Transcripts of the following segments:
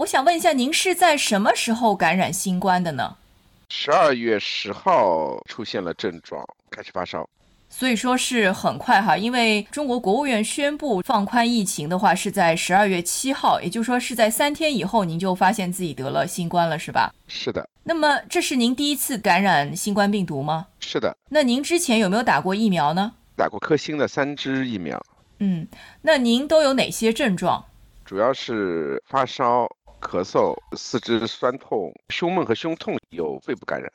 我想问一下，您是在什么时候感染新冠的呢？十二月十号出现了症状，开始发烧。所以说是很快哈，因为中国国务院宣布放宽疫情的话是在十二月七号，也就是说是在三天以后您就发现自己得了新冠了，是吧？是的。那么这是您第一次感染新冠病毒吗？是的。那您之前有没有打过疫苗呢？打过科兴的三支疫苗。嗯，那您都有哪些症状？主要是发烧、咳嗽、四肢酸痛、胸闷和胸痛，有肺部感染。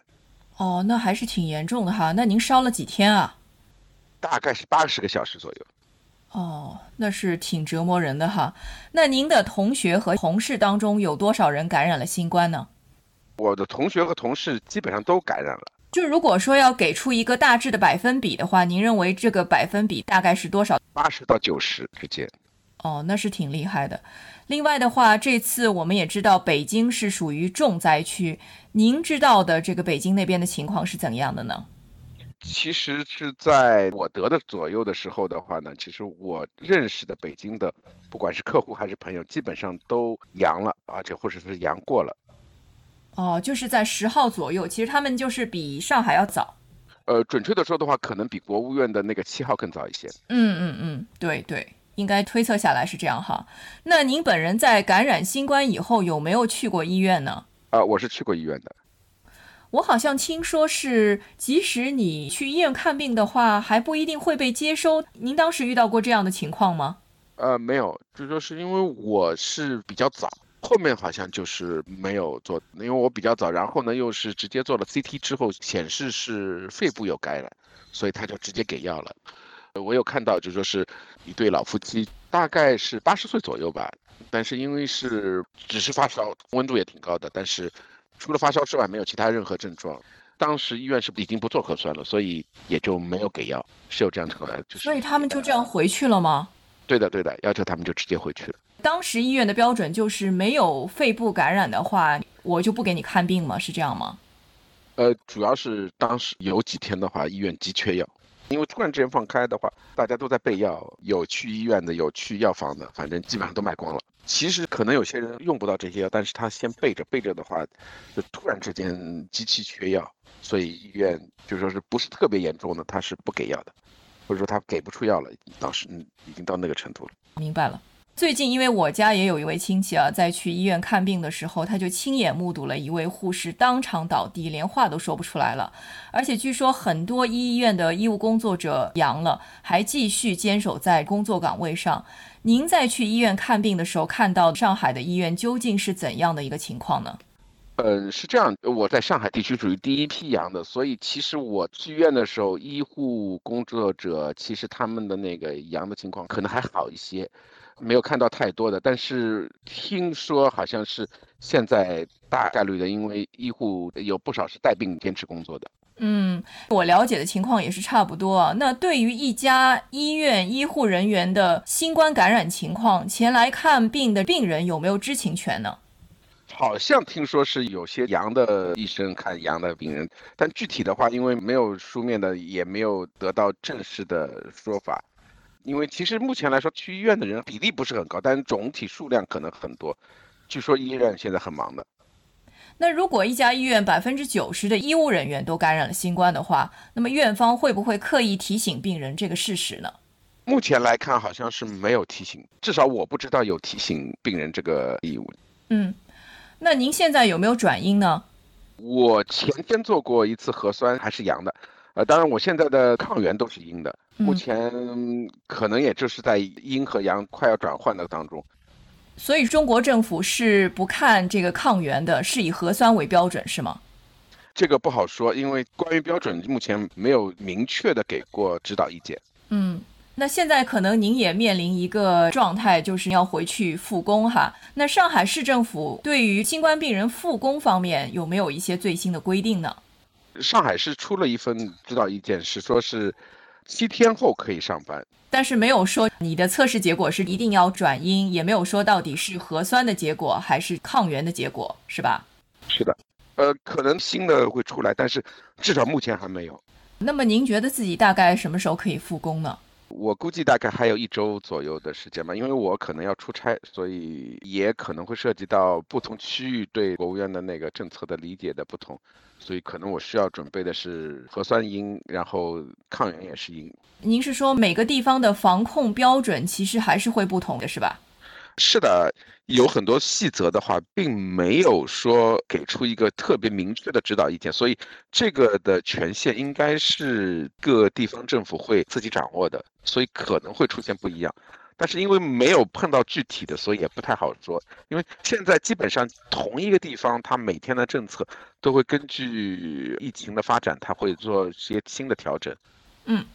哦，那还是挺严重的哈。那您烧了几天啊？大概是八十个小时左右，哦，那是挺折磨人的哈。那您的同学和同事当中有多少人感染了新冠呢？我的同学和同事基本上都感染了。就如果说要给出一个大致的百分比的话，您认为这个百分比大概是多少？八十到九十之间。哦，那是挺厉害的。另外的话，这次我们也知道北京是属于重灾区，您知道的这个北京那边的情况是怎样的呢？其实是在我得的左右的时候的话呢，其实我认识的北京的，不管是客户还是朋友，基本上都阳了，而且或者是阳过了。哦，就是在十号左右，其实他们就是比上海要早。呃，准确的说的话，可能比国务院的那个七号更早一些。嗯嗯嗯，对对，应该推测下来是这样哈。那您本人在感染新冠以后有没有去过医院呢？啊，我是去过医院的。我好像听说是，即使你去医院看病的话，还不一定会被接收。您当时遇到过这样的情况吗？呃，没有，就说是因为我是比较早，后面好像就是没有做，因为我比较早，然后呢又是直接做了 CT 之后显示是肺部有感染，所以他就直接给药了。我有看到就说是一对老夫妻，大概是八十岁左右吧，但是因为是只是发烧，温度也挺高的，但是。除了发烧之外，没有其他任何症状。当时医院是已经不做核酸了，所以也就没有给药，是有这样的，就是。所以他们就这样回去了吗？对的，对的，要求他们就直接回去了。当时医院的标准就是没有肺部感染的话，我就不给你看病吗？是这样吗？呃，主要是当时有几天的话，医院急缺药，因为突然之间放开的话，大家都在备药，有去医院的，有去药房的，反正基本上都卖光了。其实可能有些人用不到这些药，但是他先备着，备着的话，就突然之间机器缺药，所以医院就说是不是特别严重的，他是不给药的，或者说他给不出药了，当时已经到那个程度了。明白了。最近因为我家也有一位亲戚啊，在去医院看病的时候，他就亲眼目睹了一位护士当场倒地，连话都说不出来了。而且据说很多医院的医务工作者阳了，还继续坚守在工作岗位上。您在去医院看病的时候，看到上海的医院究竟是怎样的一个情况呢？嗯，是这样，我在上海地区属于第一批阳的，所以其实我去医院的时候，医护工作者其实他们的那个阳的情况可能还好一些，没有看到太多的。但是听说好像是现在大概率的，因为医护有不少是带病坚持工作的。嗯，我了解的情况也是差不多。那对于一家医院医护人员的新冠感染情况，前来看病的病人有没有知情权呢？好像听说是有些阳的医生看阳的病人，但具体的话，因为没有书面的，也没有得到正式的说法。因为其实目前来说，去医院的人比例不是很高，但是总体数量可能很多。据说医院现在很忙的。那如果一家医院百分之九十的医务人员都感染了新冠的话，那么院方会不会刻意提醒病人这个事实呢？目前来看，好像是没有提醒，至少我不知道有提醒病人这个义务。嗯，那您现在有没有转阴呢？我前天做过一次核酸，还是阳的。呃，当然我现在的抗原都是阴的，目前可能也就是在阴和阳快要转换的当中。所以中国政府是不看这个抗原的，是以核酸为标准，是吗？这个不好说，因为关于标准目前没有明确的给过指导意见。嗯，那现在可能您也面临一个状态，就是要回去复工哈。那上海市政府对于新冠病人复工方面有没有一些最新的规定呢？上海市出了一份指导意见，是说是七天后可以上班。但是没有说你的测试结果是一定要转阴，也没有说到底是核酸的结果还是抗原的结果，是吧？是的，呃，可能新的会出来，但是至少目前还没有。那么您觉得自己大概什么时候可以复工呢？我估计大概还有一周左右的时间吧，因为我可能要出差，所以也可能会涉及到不同区域对国务院的那个政策的理解的不同，所以可能我需要准备的是核酸阴，然后抗原也是阴。您是说每个地方的防控标准其实还是会不同的是吧？是的，有很多细则的话，并没有说给出一个特别明确的指导意见，所以这个的权限应该是各地方政府会自己掌握的，所以可能会出现不一样。但是因为没有碰到具体的，所以也不太好说。因为现在基本上同一个地方，它每天的政策都会根据疫情的发展，它会做一些新的调整。嗯。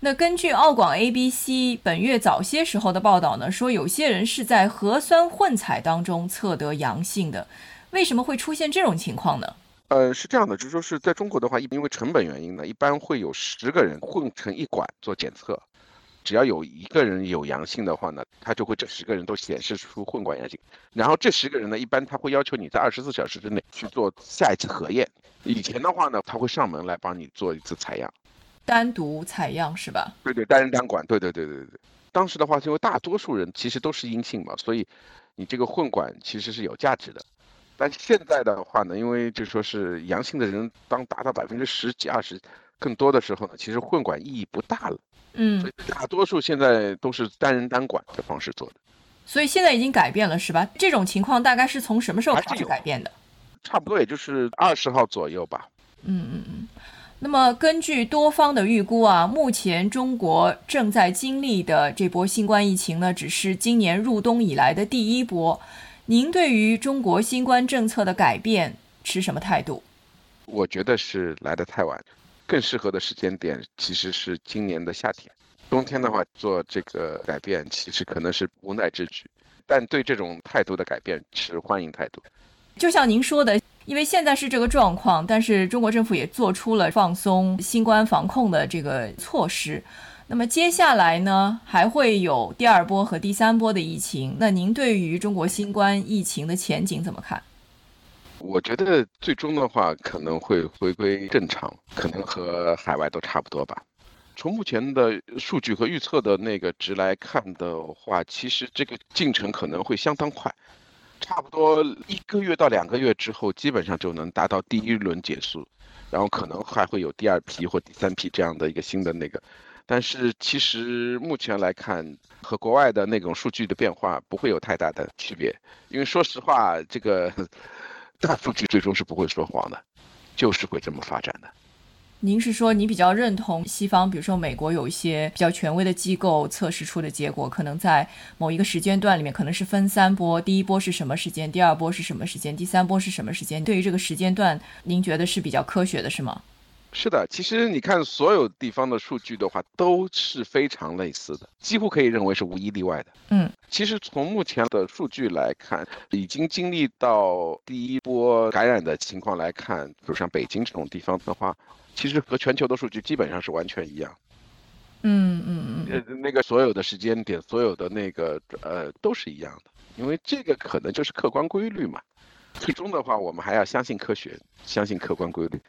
那根据澳广 ABC 本月早些时候的报道呢，说有些人是在核酸混采当中测得阳性的，为什么会出现这种情况呢？呃，是这样的，就是说是在中国的话，因为成本原因呢，一般会有十个人混成一管做检测，只要有一个人有阳性的话呢，他就会这十个人都显示出混管阳性，然后这十个人呢，一般他会要求你在二十四小时之内去做下一次核验，以前的话呢，他会上门来帮你做一次采样。单独采样是吧？对对，单人单管。对对对对对。当时的话，因为大多数人其实都是阴性嘛，所以你这个混管其实是有价值的。但现在的话呢，因为就说是阳性的人当达到百分之十几、二十更多的时候呢，其实混管意义不大了。嗯。所以大多数现在都是单人单管的方式做的。所以现在已经改变了是吧？这种情况大概是从什么时候开始改变的？差不多也就是二十号左右吧。嗯嗯嗯。那么，根据多方的预估啊，目前中国正在经历的这波新冠疫情呢，只是今年入冬以来的第一波。您对于中国新冠政策的改变持什么态度？我觉得是来得太晚，更适合的时间点其实是今年的夏天。冬天的话做这个改变，其实可能是无奈之举。但对这种态度的改变持欢迎态度。就像您说的。因为现在是这个状况，但是中国政府也做出了放松新冠防控的这个措施。那么接下来呢，还会有第二波和第三波的疫情。那您对于中国新冠疫情的前景怎么看？我觉得最终的话可能会回归正常，可能和海外都差不多吧。从目前的数据和预测的那个值来看的话，其实这个进程可能会相当快。差不多一个月到两个月之后，基本上就能达到第一轮结束，然后可能还会有第二批或第三批这样的一个新的那个，但是其实目前来看，和国外的那种数据的变化不会有太大的区别，因为说实话，这个大数据最终是不会说谎的，就是会这么发展的。您是说你比较认同西方，比如说美国有一些比较权威的机构测试出的结果，可能在某一个时间段里面可能是分三波，第一波是什么时间，第二波是什么时间，第三波是什么时间？对于这个时间段，您觉得是比较科学的，是吗？是的，其实你看所有地方的数据的话，都是非常类似的，几乎可以认为是无一例外的。嗯，其实从目前的数据来看，已经经历到第一波感染的情况来看，比如像北京这种地方的话。其实和全球的数据基本上是完全一样，嗯嗯嗯，呃，那个所有的时间点，所有的那个呃都是一样的，因为这个可能就是客观规律嘛。最终的话，我们还要相信科学，相信客观规律。